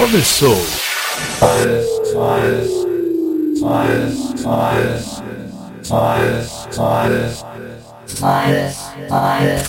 começou! Virus, virus,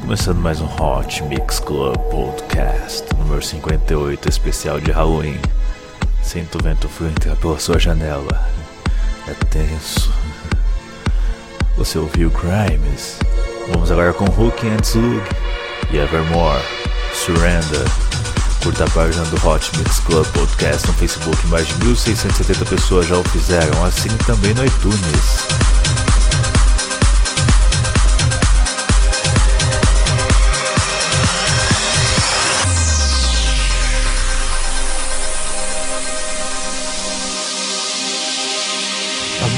Começando mais um Hot Mix Club Podcast número 58, especial de Halloween. Sinto o vento frio entrar pela sua janela. É tenso. Você ouviu Crimes? Vamos agora com Hook and Slug e Evermore. Surrender. Curta a página do Hot Mix Club Podcast no Facebook. Mais de 1.670 pessoas já o fizeram. Assine também no iTunes.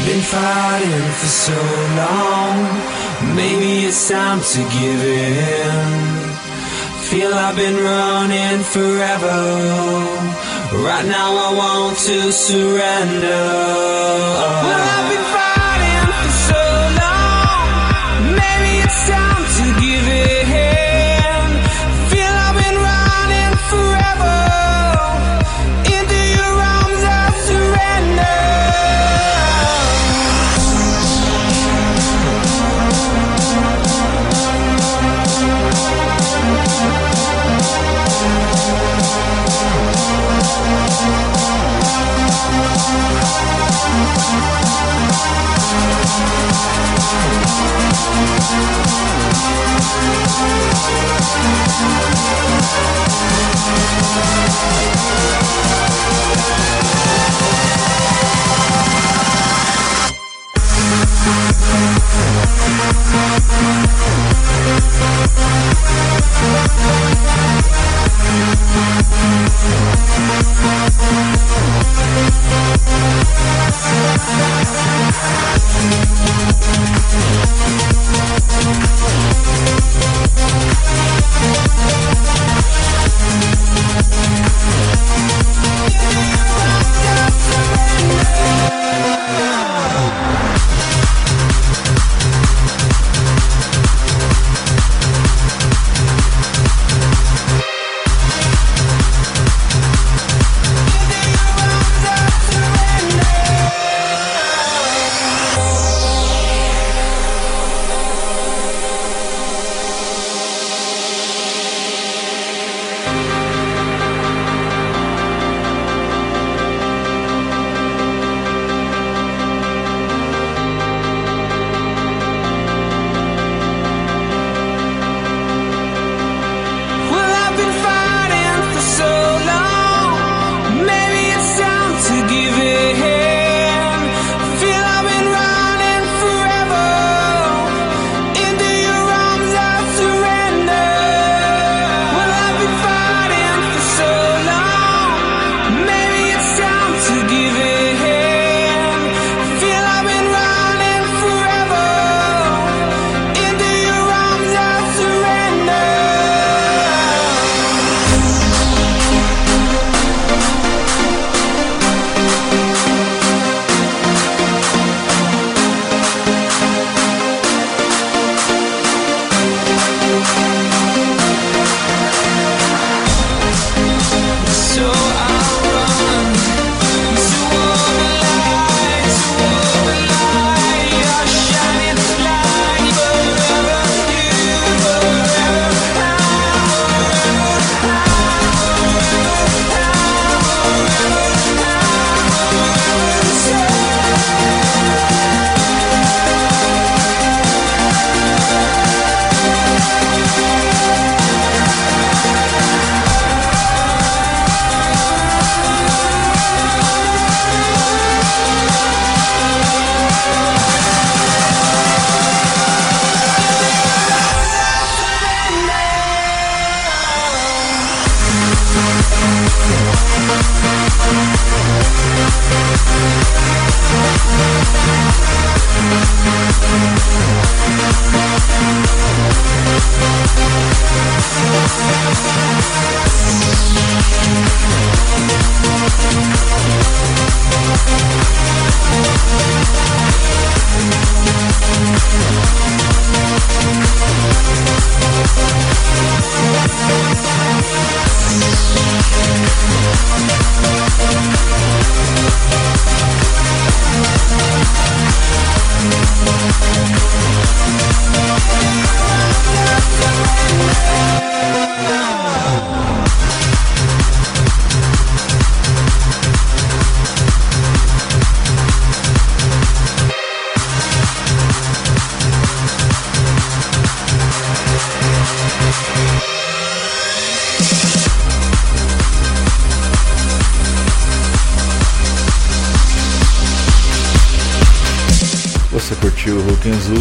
been fighting for so long. Maybe it's time to give in. Feel I've been running forever. Right now I want to surrender. Well, I've been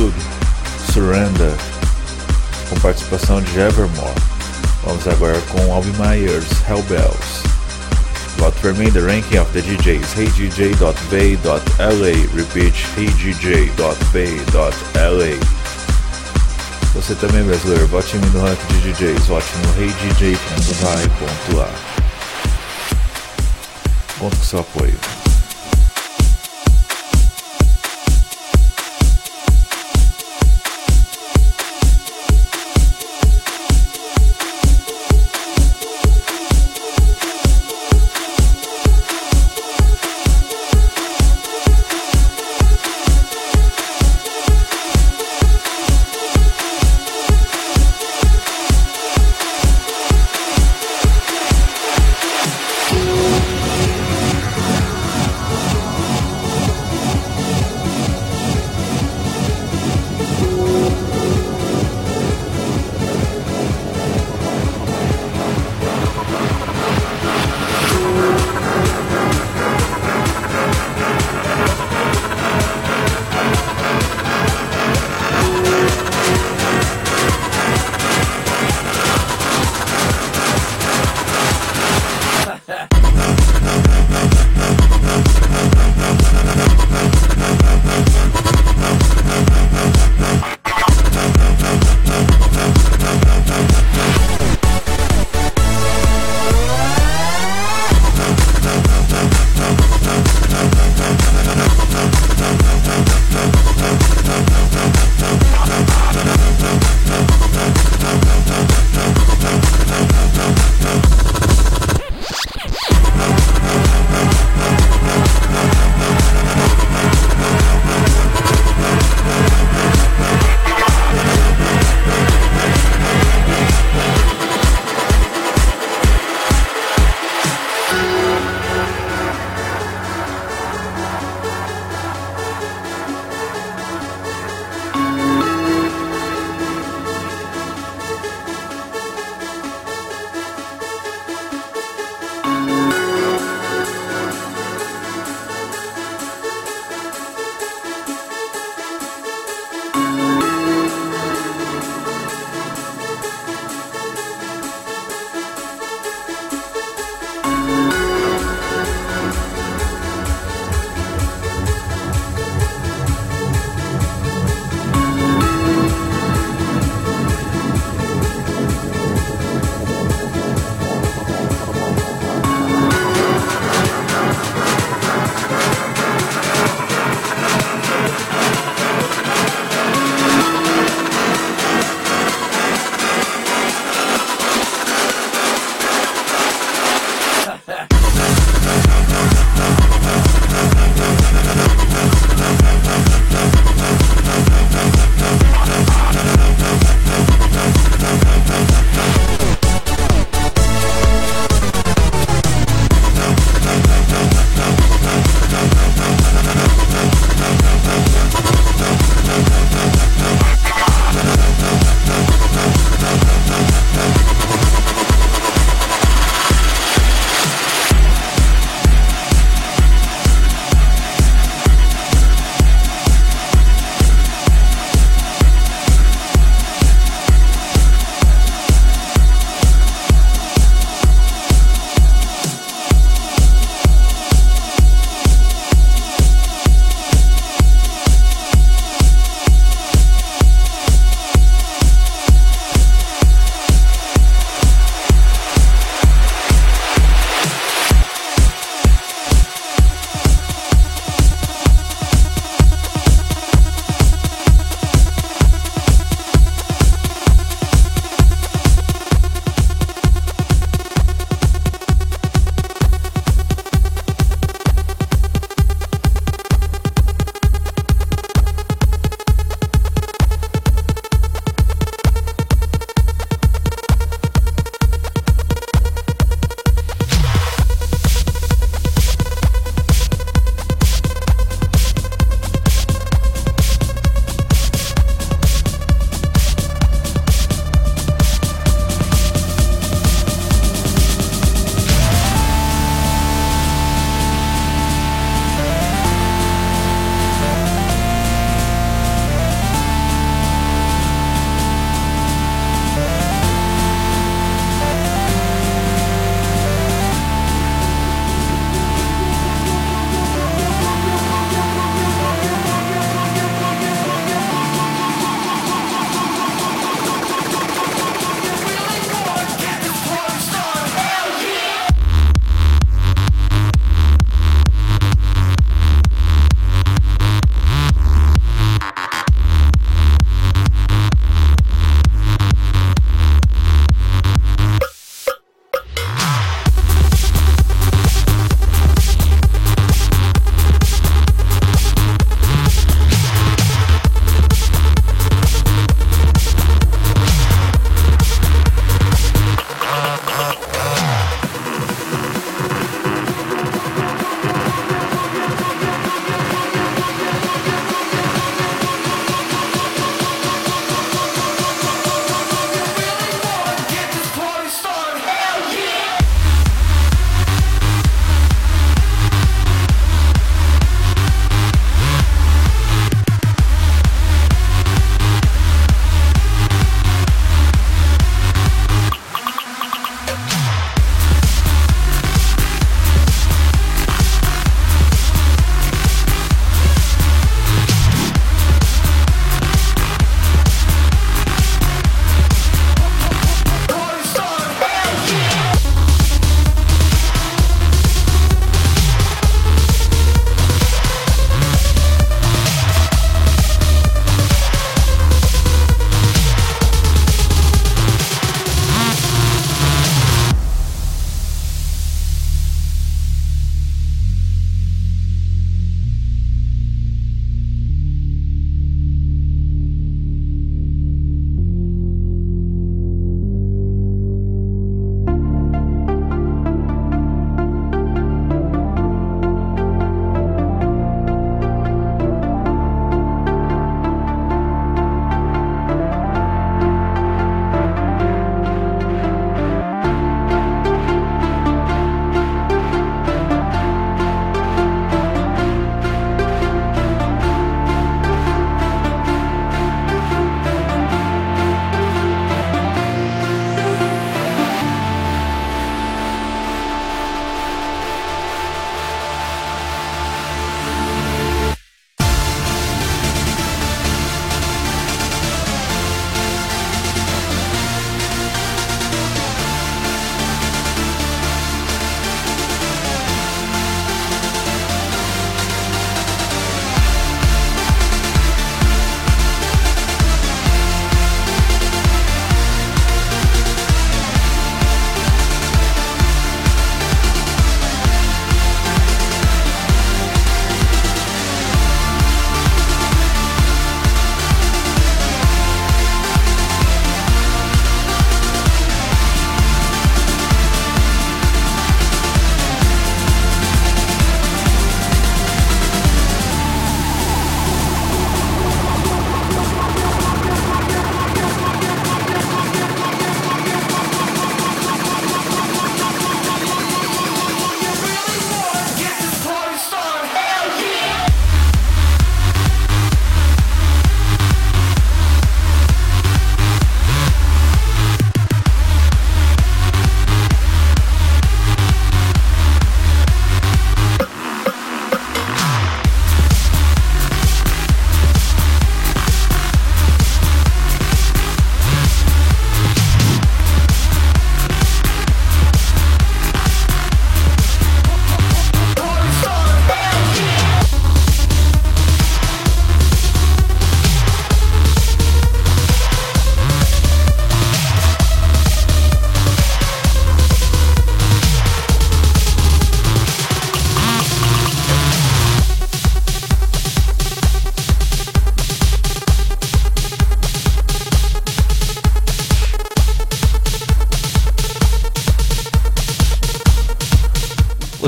Lube, Surrender, com participação de Evermore. Vamos agora com Alvin Myers, Hellbells. Vote for me the ranking of the DJs heydj.bay.la Repeat heydj.bay.la Você também brasileiro, vote em mim no ranking de DJs, vote no heydj.vai.lá Conto com seu apoio.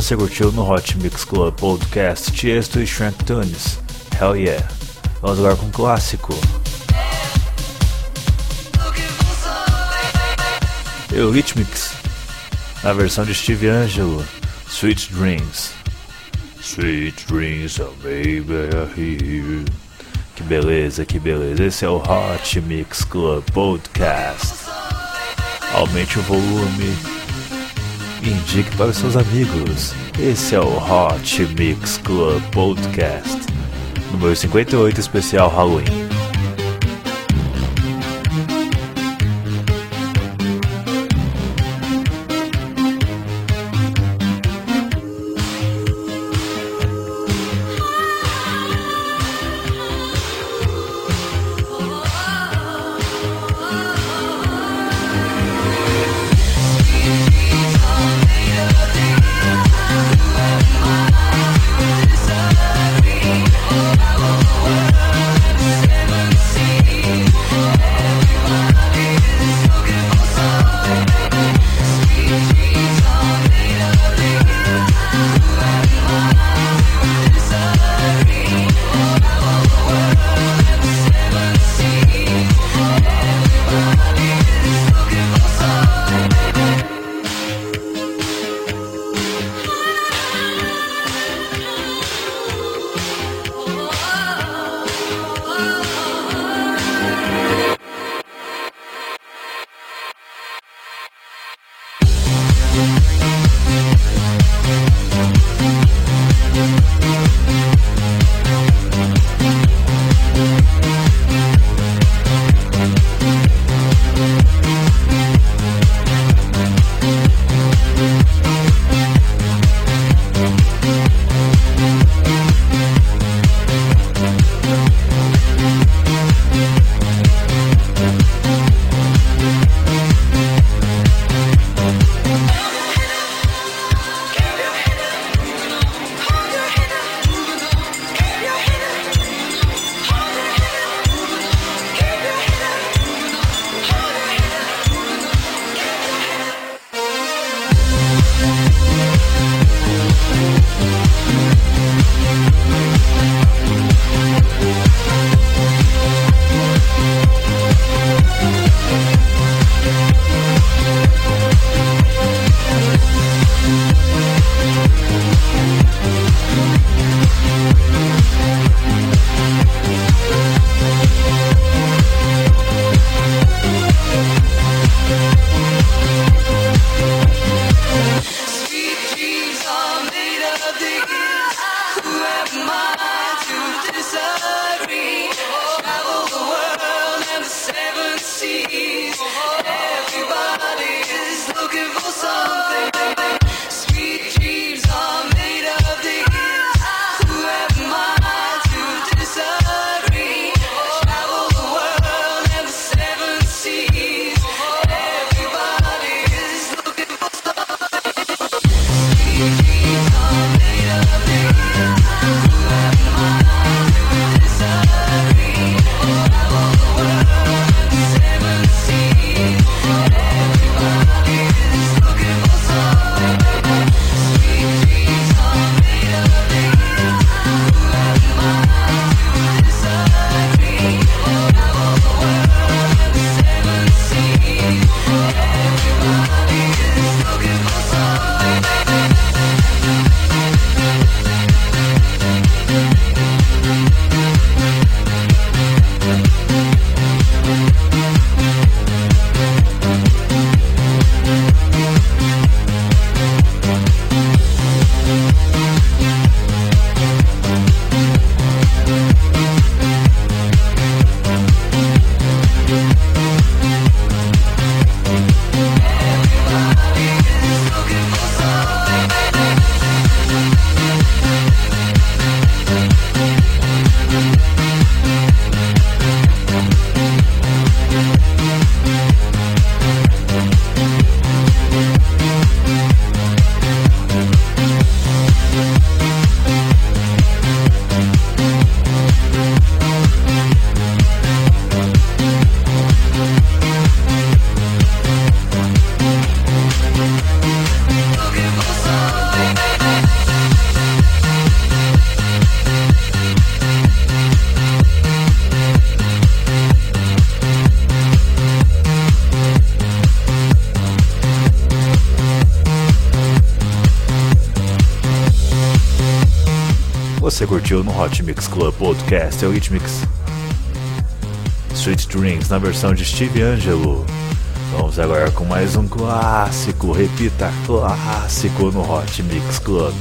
Você curtiu no Hot Mix Club Podcast Tiesto e Shrunk Tunes. Hell yeah. Vamos agora com um clássico. Eurythmics, na versão de Steve Angelo, Sweet Dreams. Sweet Dreams, oh baby, here. Que beleza, que beleza. Esse é o Hot Mix Club Podcast. Aumente o volume indique para seus amigos. Esse é o Hot Mix Club Podcast, número 58 especial Halloween. Você curtiu no Hot Mix Club Podcast é Hit Mix. Sweet Dreams na versão de Steve Angelo. Vamos agora com mais um clássico, repita, clássico no Hot Mix Club.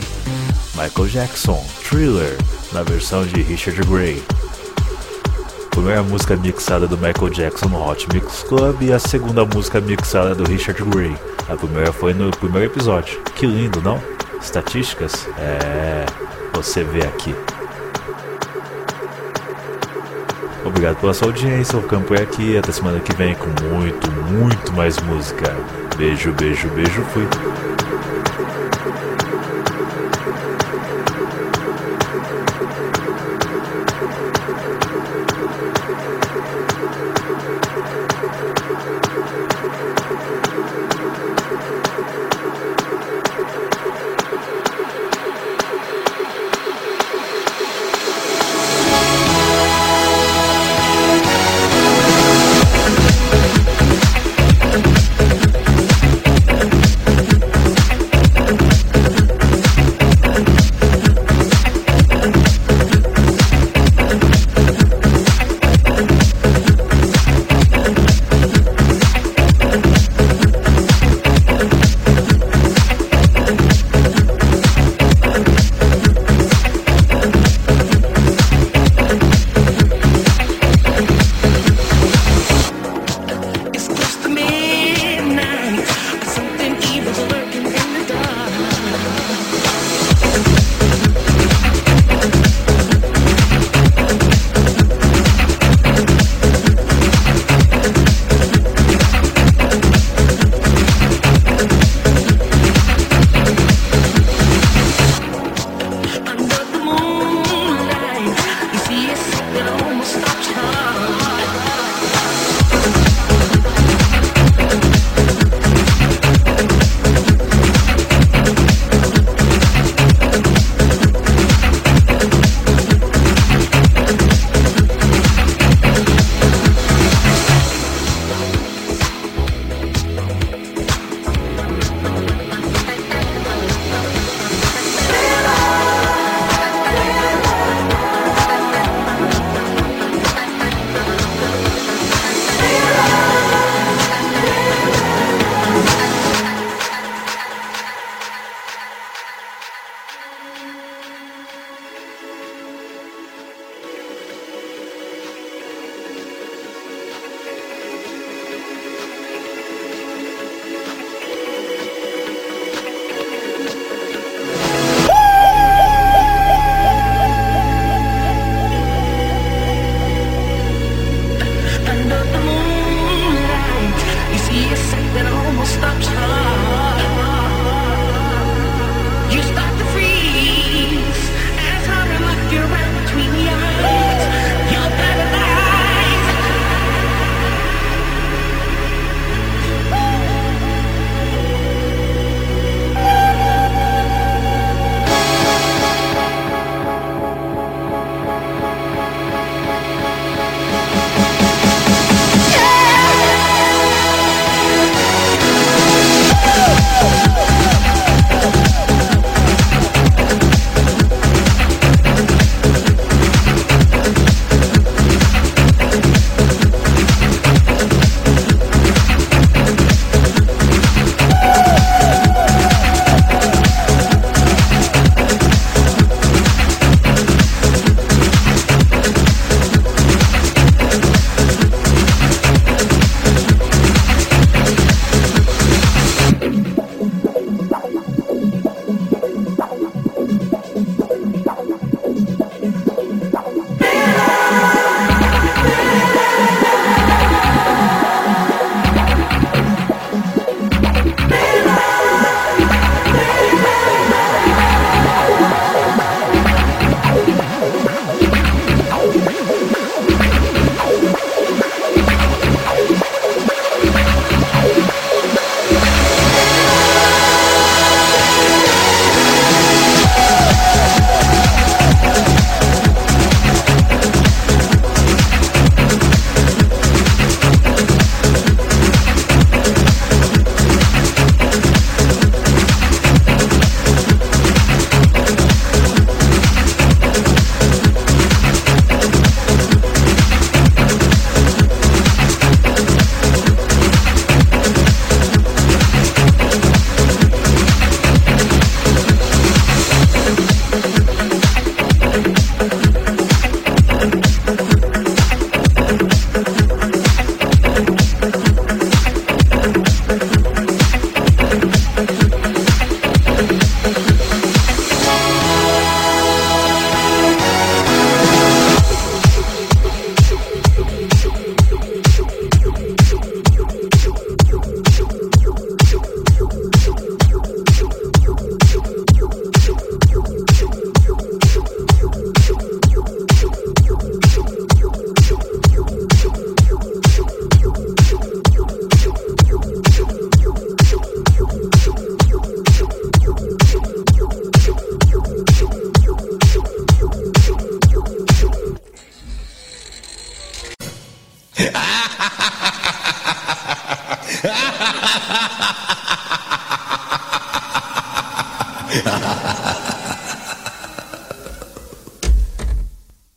Michael Jackson, Thriller, na versão de Richard Gray. Primeira música mixada do Michael Jackson no Hot Mix Club e a segunda música mixada do Richard Gray. A primeira foi no primeiro episódio. Que lindo, não? Estatísticas? É. Você vê aqui. Obrigado pela sua audiência, vou ficando por aqui. Até semana que vem com muito, muito mais música. Beijo, beijo, beijo, fui.